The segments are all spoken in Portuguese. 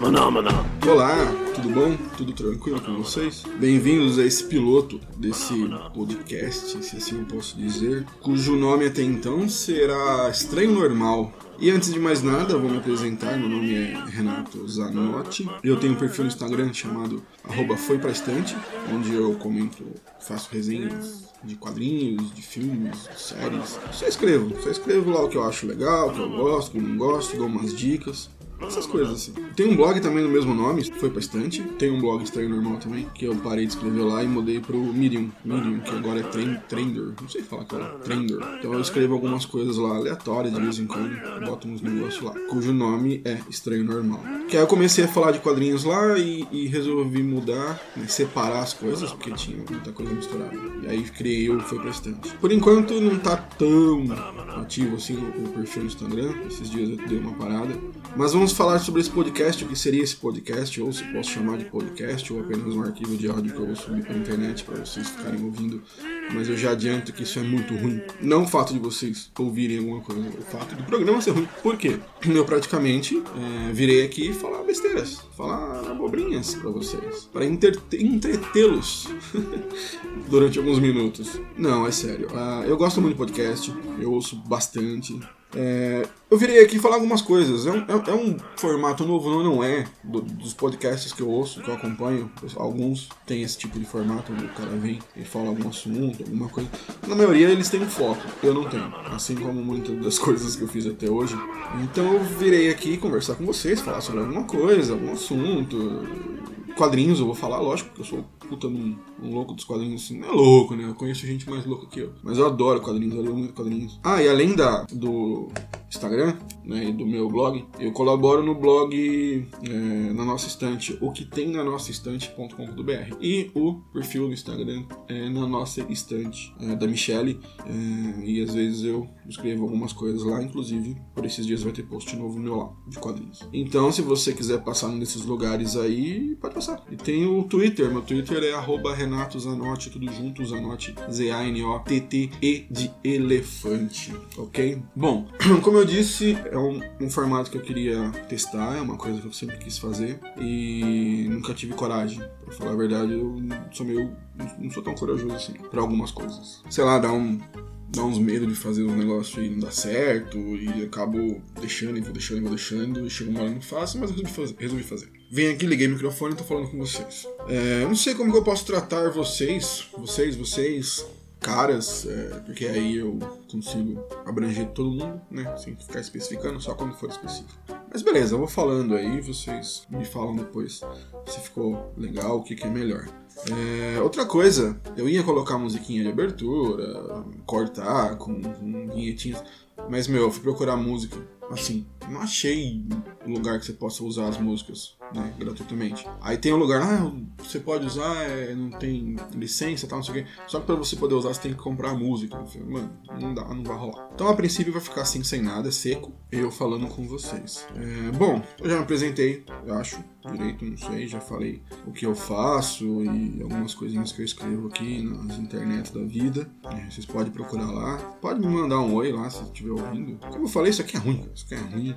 Maná, maná. Olá, tudo bom? Tudo tranquilo com vocês? Bem-vindos a esse piloto desse podcast, se assim eu posso dizer, cujo nome até então será Estranho Normal. E antes de mais nada, vou me apresentar. Meu nome é Renato Zanotti. Eu tenho um perfil no Instagram chamado arroba Foi Pra Estante, onde eu comento, faço resenhas de quadrinhos, de filmes, de séries. Só escrevo, só escrevo lá o que eu acho legal, o que eu gosto, o que eu não gosto, dou umas dicas. Essas coisas assim. Tem um blog também no mesmo nome, foi pra estante. Tem um blog estranho normal também, que eu parei de escrever lá e mudei pro Medium. Medium, que agora é trend, Trender. Não sei falar qual é. Trender. Então eu escrevo algumas coisas lá aleatórias de vez em quando. Boto uns negócios lá. Cujo nome é Estranho Normal. Que aí eu comecei a falar de quadrinhos lá e, e resolvi mudar, né, separar as coisas, porque tinha muita coisa misturada. E aí criei o Foi pra Estante. Por enquanto não tá tão ativo assim o, o perfil no Instagram. Esses dias eu dei uma parada. Mas vamos falar sobre esse podcast, o que seria esse podcast, ou se posso chamar de podcast, ou apenas um arquivo de áudio que eu vou subir para internet para vocês ficarem ouvindo. Mas eu já adianto que isso é muito ruim. Não o fato de vocês ouvirem alguma coisa, o fato do programa ser ruim. Por quê? Eu praticamente é, virei aqui falar besteiras, falar abobrinhas para vocês, para entretê-los durante alguns minutos. Não, é sério. Uh, eu gosto muito de podcast, eu ouço bastante. É, eu virei aqui falar algumas coisas. É um, é, é um formato novo, não, não é? Do, dos podcasts que eu ouço, que eu acompanho. Alguns têm esse tipo de formato, onde o cara vem e fala algum assunto, alguma coisa. Na maioria eles têm foco, eu não tenho. Assim como muitas das coisas que eu fiz até hoje. Então eu virei aqui conversar com vocês, falar sobre alguma coisa, algum assunto quadrinhos, eu vou falar, lógico, porque eu sou puta um, louco dos quadrinhos, assim. Não é louco, né? Eu conheço gente mais louca que eu. Mas eu adoro quadrinhos, eu leio muito quadrinhos. Ah, e além da, do Instagram, né, e do meu blog, eu colaboro no blog é, na nossa estante, o que tem na nossa estante.com.br. E o perfil no Instagram é na nossa estante, é, da Michelle. É, e às vezes eu escrevo algumas coisas lá, inclusive por esses dias vai ter post novo meu lá, de quadrinhos. Então, se você quiser passar num desses lugares aí, pode passar. E tem o Twitter, meu Twitter é arroba Renato Zanotti, tudo junto, Zanotti, Z-A-N-O-T-T-E de elefante, ok? Bom, como eu disse, é um, um, formato que eu queria testar, é uma coisa que eu sempre quis fazer e nunca tive coragem. Pra falar a verdade, eu sou meio. não sou tão corajoso assim pra algumas coisas. Sei lá, dá um dá uns medos de fazer os negócios e não dá certo, e acabo deixando e vou deixando e vou deixando, e chega uma hora não faço, mas resolvi fazer. Resolvi fazer. Vim aqui, liguei o microfone e tô falando com vocês. É, eu não sei como que eu posso tratar vocês, vocês, vocês, caras, é, porque aí eu consigo abranger todo mundo, né? Sem ficar especificando, só quando for específico. Mas beleza, eu vou falando aí, vocês me falam depois se ficou legal, o que, que é melhor. É, outra coisa, eu ia colocar musiquinha de abertura, cortar com, com vinhetinhas, mas meu, eu fui procurar música assim, não achei lugar que você possa usar as músicas, né, gratuitamente. Aí tem um lugar, ah, você pode usar, é, não tem licença, tal, não sei o quê. Só que pra você poder usar, você tem que comprar a música. Mano, não dá, não vai rolar. Então, a princípio, vai ficar assim, sem nada, seco, eu falando com vocês. É, bom, eu já me apresentei, eu acho, direito, não sei, já falei o que eu faço e algumas coisinhas que eu escrevo aqui nas internet da vida. É, vocês podem procurar lá. Pode me mandar um oi lá se estiver ouvindo. Como eu falei, isso aqui é ruim, isso aqui é ruim.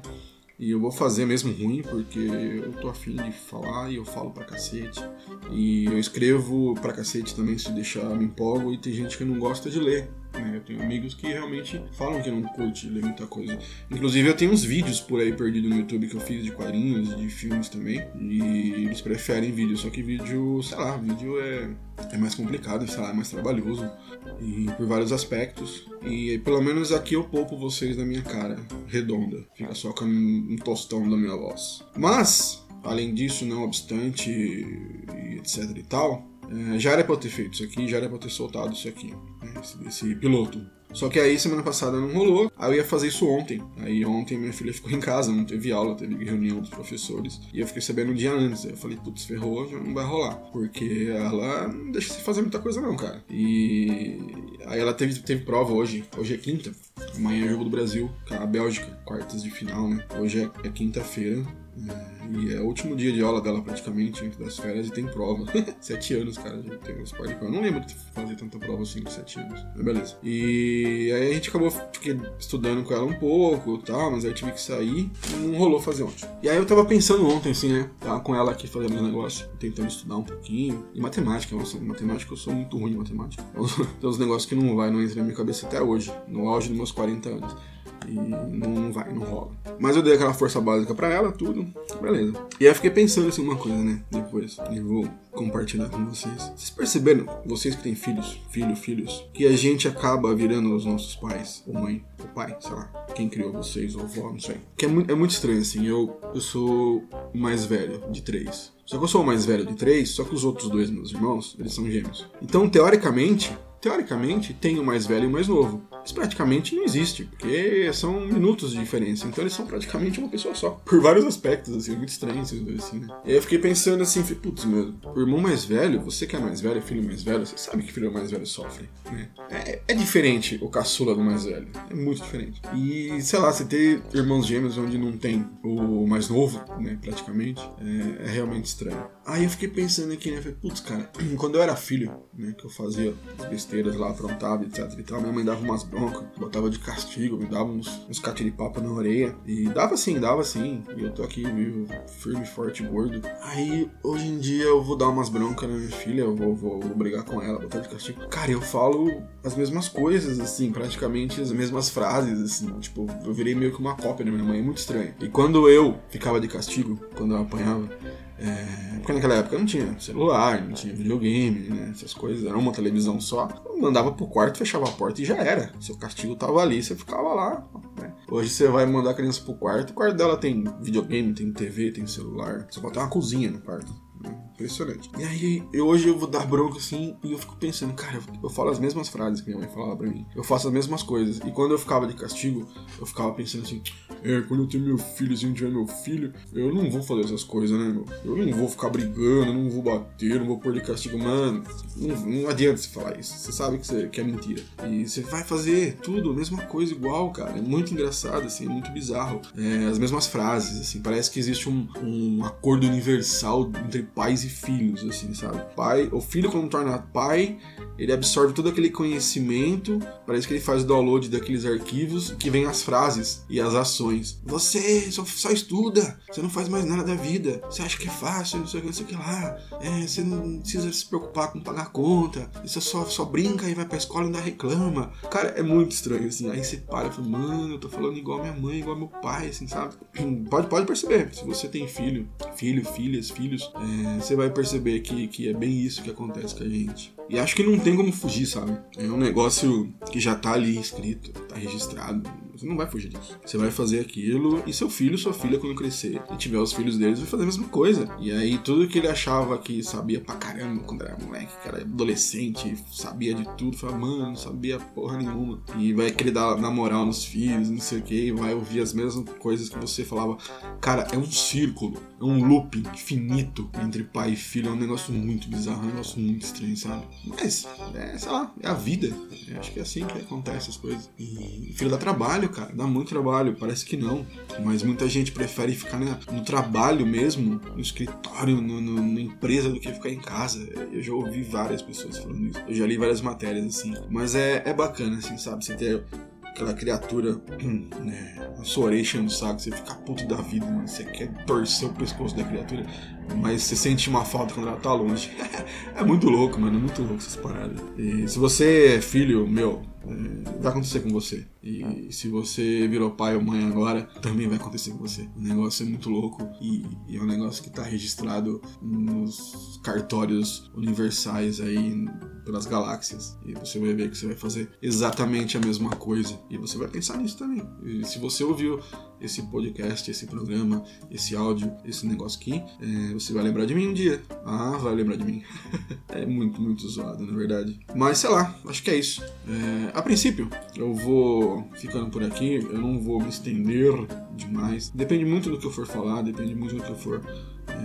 E eu vou fazer mesmo ruim, porque eu tô afim de falar e eu falo pra cacete. E eu escrevo pra cacete também, se deixar me empolgo, e tem gente que não gosta de ler. Né? Eu tenho amigos que realmente falam que não curte ler muita coisa. Inclusive eu tenho uns vídeos por aí perdidos no YouTube que eu fiz de quadrinhos, de filmes também. E eles preferem vídeo, só que vídeo, sei lá, vídeo é, é mais complicado, sei lá, é mais trabalhoso. E por vários aspectos. E pelo menos aqui eu poupo vocês da minha cara redonda. Fica só com um tostão da minha voz. Mas, além disso, não obstante, e etc e tal, é, já era pra eu ter feito isso aqui, já era pra eu ter soltado isso aqui, esse, esse piloto. Só que aí semana passada não rolou, aí eu ia fazer isso ontem. Aí ontem minha filha ficou em casa, não teve aula, teve reunião dos professores. E eu fiquei sabendo um dia antes. Aí eu falei, putz, ferrou, já não vai rolar. Porque ela não deixa se fazer muita coisa não, cara. E aí ela teve, teve prova hoje. Hoje é quinta. Amanhã é jogo do Brasil, com a Bélgica, quartas de final, né? Hoje é, é quinta-feira. É, e é o último dia de aula dela praticamente, antes das férias, e tem prova. sete anos, cara, já tem uns par Eu não lembro de fazer tanta prova assim com sete anos. Mas beleza. E aí a gente acabou fiquei estudando com ela um pouco e tal, mas aí eu tive que sair não rolou fazer ontem. E aí eu tava pensando ontem, assim, né? Tava com ela aqui fazendo um negócio, tentando estudar um pouquinho. E matemática, nossa, matemática eu sou muito ruim em matemática. Tem uns negócios que não vai, não entra na minha cabeça até hoje, no auge dos meus 40 anos. E não vai, não rola. Mas eu dei aquela força básica para ela, tudo, beleza. E aí eu fiquei pensando assim uma coisa, né? Depois, e vou compartilhar com vocês. Vocês perceberam, vocês que têm filhos, filho, filhos, que a gente acaba virando os nossos pais, ou mãe, ou pai, sei lá, quem criou vocês, ou avó, não sei. Que é muito, é muito estranho, assim, eu, eu sou o mais velho de três. Só que eu sou o mais velho de três, só que os outros dois meus irmãos, eles são gêmeos. Então, teoricamente, teoricamente, tem o mais velho e o mais novo. Isso praticamente não existe, porque são minutos de diferença. Então eles são praticamente uma pessoa só. Por vários aspectos, assim, é muito estranho esses dois, assim, né? E aí eu fiquei pensando assim, putz, meu, o irmão mais velho, você que é mais velho, filho mais velho, você sabe que filho mais velho sofre, né? É, é diferente o caçula do mais velho. É muito diferente. E, sei lá, você ter irmãos gêmeos onde não tem o mais novo, né, praticamente, é, é realmente estranho. Aí eu fiquei pensando aqui, né? Falei, putz, cara, quando eu era filho, né, que eu fazia as besteiras lá, aprontava, etc e tal, minha mãe dava umas bronca, botava de castigo, me dava uns, uns catiripapas na orelha. E dava sim, dava sim. E eu tô aqui vivo, firme, forte, gordo. Aí, hoje em dia, eu vou dar umas broncas na minha filha, eu vou, vou, vou brigar com ela, botar de castigo. Cara, eu falo as mesmas coisas, assim, praticamente as mesmas frases, assim. Tipo, eu virei meio que uma cópia da minha mãe, é muito estranho. E quando eu ficava de castigo, quando eu apanhava, é, porque naquela época não tinha celular, não tinha videogame, né? Essas coisas, era uma televisão só. Eu mandava pro quarto, fechava a porta e já era. Seu castigo tava ali, você ficava lá. Né? Hoje você vai mandar a criança pro quarto, o quarto dela tem videogame, tem TV, tem celular. Pode ter uma cozinha no quarto. Impressionante. E aí, eu, hoje eu vou dar bronca assim e eu fico pensando, cara, eu falo as mesmas frases que minha mãe falava pra mim. Eu faço as mesmas coisas. E quando eu ficava de castigo, eu ficava pensando assim, é, quando eu ter meu filhozinho, tiver meu filho, eu não vou fazer essas coisas, né, meu? Eu não vou ficar brigando, não vou bater, não vou pôr de castigo, mano. Não, não adianta você falar isso. Você sabe que, você, que é mentira. E você vai fazer tudo, a mesma coisa, igual, cara. É muito engraçado, assim, é muito bizarro. É, as mesmas frases, assim, parece que existe um, um acordo universal entre pais e filhos, assim, sabe? Pai, o filho quando torna pai, ele absorve todo aquele conhecimento, parece que ele faz o download daqueles arquivos que vem as frases e as ações. Você só, só estuda, você não faz mais nada da vida, você acha que é fácil, não sei o que, não sei o que lá, é, você não precisa se preocupar com pagar conta, você só, só brinca e vai pra escola e ainda reclama. Cara, é muito estranho, assim, aí você para e fala, mano, eu tô falando igual minha mãe, igual meu pai, assim, sabe? Pode, pode perceber, se você tem filho, filho, filhas, filhos, é, você vai perceber que, que é bem isso que acontece com a gente. E acho que não tem como fugir, sabe? É um negócio que já tá ali escrito, tá registrado. Você não vai fugir disso. Você vai fazer aquilo e seu filho, sua filha, quando crescer e tiver os filhos deles, vai fazer a mesma coisa. E aí tudo que ele achava que sabia pra caramba quando era moleque, que era adolescente, sabia de tudo, fala, mano, não sabia porra nenhuma. E vai querer dar na moral nos filhos, não sei o que, vai ouvir as mesmas coisas que você falava. Cara, é um círculo, é um looping infinito entre pai e filho. É um negócio muito bizarro, é um negócio muito estranho, sabe? Mas, é, sei lá, é a vida. Acho que é assim que acontece as coisas. E filho dá trabalho, cara. Dá muito trabalho. Parece que não. Mas muita gente prefere ficar no trabalho mesmo, no escritório, no, no, na empresa, do que ficar em casa. Eu já ouvi várias pessoas falando isso. Eu já li várias matérias, assim. Mas é, é bacana, assim, sabe? Você ter aquela criatura, né, a sua orelha enchendo o saco, você fica puto da vida, mano. Você quer torcer o pescoço da criatura, mas você sente uma falta quando ela tá longe. é muito louco, mano, é muito louco essas paradas. E se você é filho, meu, é, vai acontecer com você. E se você virou pai ou mãe agora, também vai acontecer com você. O negócio é muito louco e, e é um negócio que está registrado nos cartórios universais aí pelas galáxias. E você vai ver que você vai fazer exatamente a mesma coisa. E você vai pensar nisso também. E se você ouviu esse podcast, esse programa, esse áudio, esse negócio aqui, é, você vai lembrar de mim um dia. Ah, vai lembrar de mim. é muito, muito zoado, na verdade. Mas sei lá, acho que é isso. É, a princípio, eu vou ficando por aqui, eu não vou me estender demais. Depende muito do que eu for falar, depende muito do que eu for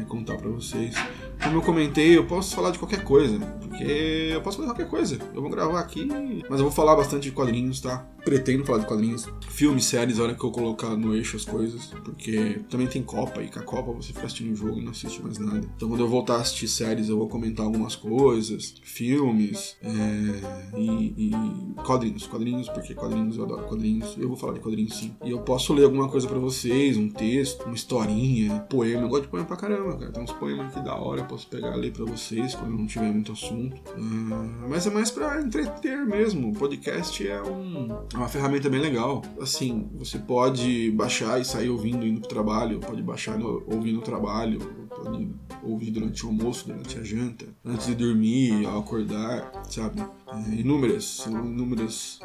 contar para vocês. Como eu comentei, eu posso falar de qualquer coisa, porque eu posso de qualquer coisa. Eu vou gravar aqui, mas eu vou falar bastante de quadrinhos, tá? Pretendo falar de quadrinhos, filmes, séries, a hora que eu colocar no eixo as coisas, porque também tem Copa, e com a Copa você fica assistindo o jogo e não assiste mais nada. Então quando eu voltar a assistir séries, eu vou comentar algumas coisas, filmes é, e, e quadrinhos. Quadrinhos, porque quadrinhos, eu adoro quadrinhos. Eu vou falar de quadrinhos sim. E eu posso ler alguma coisa para vocês, um texto, uma historinha, poema. Eu gosto de poema pra caramba, cara. Tem uns poemas aqui da hora, eu posso pegar ler pra vocês quando não tiver muito assunto. Uh, mas é mais pra entreter mesmo. O podcast é, um, é uma ferramenta bem legal. Assim, você pode baixar e sair ouvindo indo pro trabalho, pode baixar no, ouvindo no trabalho, pode ouvir durante o almoço, durante a janta, antes de dormir, ao acordar, sabe? Inúmeras, inúmeras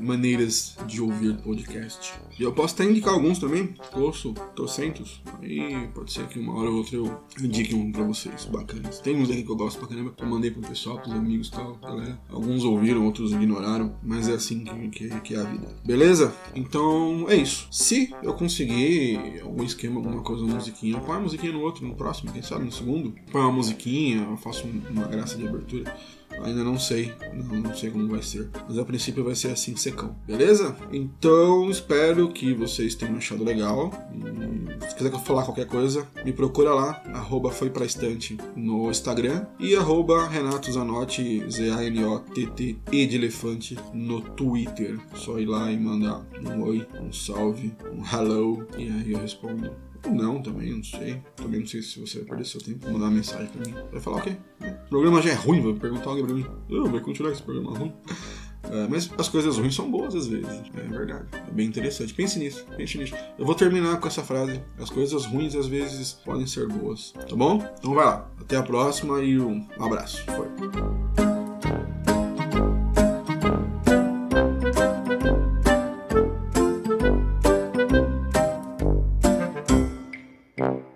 maneiras de ouvir podcast. E eu posso até indicar alguns também, ouço trocentos, aí pode ser que uma hora ou outra eu indique um pra vocês, bacanas. Tem uns aqui que eu gosto pra caramba, que eu mandei pro pessoal, pros amigos e tal, galera. Alguns ouviram, outros ignoraram, mas é assim que, que, que, é a vida. Beleza? Então é isso. Se eu conseguir algum esquema, alguma coisa, uma musiquinha, põe a musiquinha no outro, no próximo, quem sabe no segundo, põe uma musiquinha, eu faço uma graça de abertura. Ainda não sei, não, não sei como vai ser. Mas a princípio vai ser assim secão, beleza? Então espero que vocês tenham achado legal. Se quiser falar qualquer coisa, me procura lá, arroba foi pra estante no Instagram e arroba Renato Zanotti, Z-A-N-O-T-T-E de elefante no Twitter. Só ir lá e mandar um oi, um salve, um hello, e aí eu respondo ou não também, não sei. Também não sei se você vai perder seu tempo mandar uma mensagem pra mim. Vai falar o quê? O programa já é ruim, vai perguntar alguém pra mim. Oh, vai continuar esse programa ruim. É, mas as coisas ruins são boas às vezes. É verdade. É bem interessante. Pense nisso. Pense nisso. Eu vou terminar com essa frase. As coisas ruins às vezes podem ser boas. Tá bom? Então vai lá. Até a próxima e um abraço. Foi.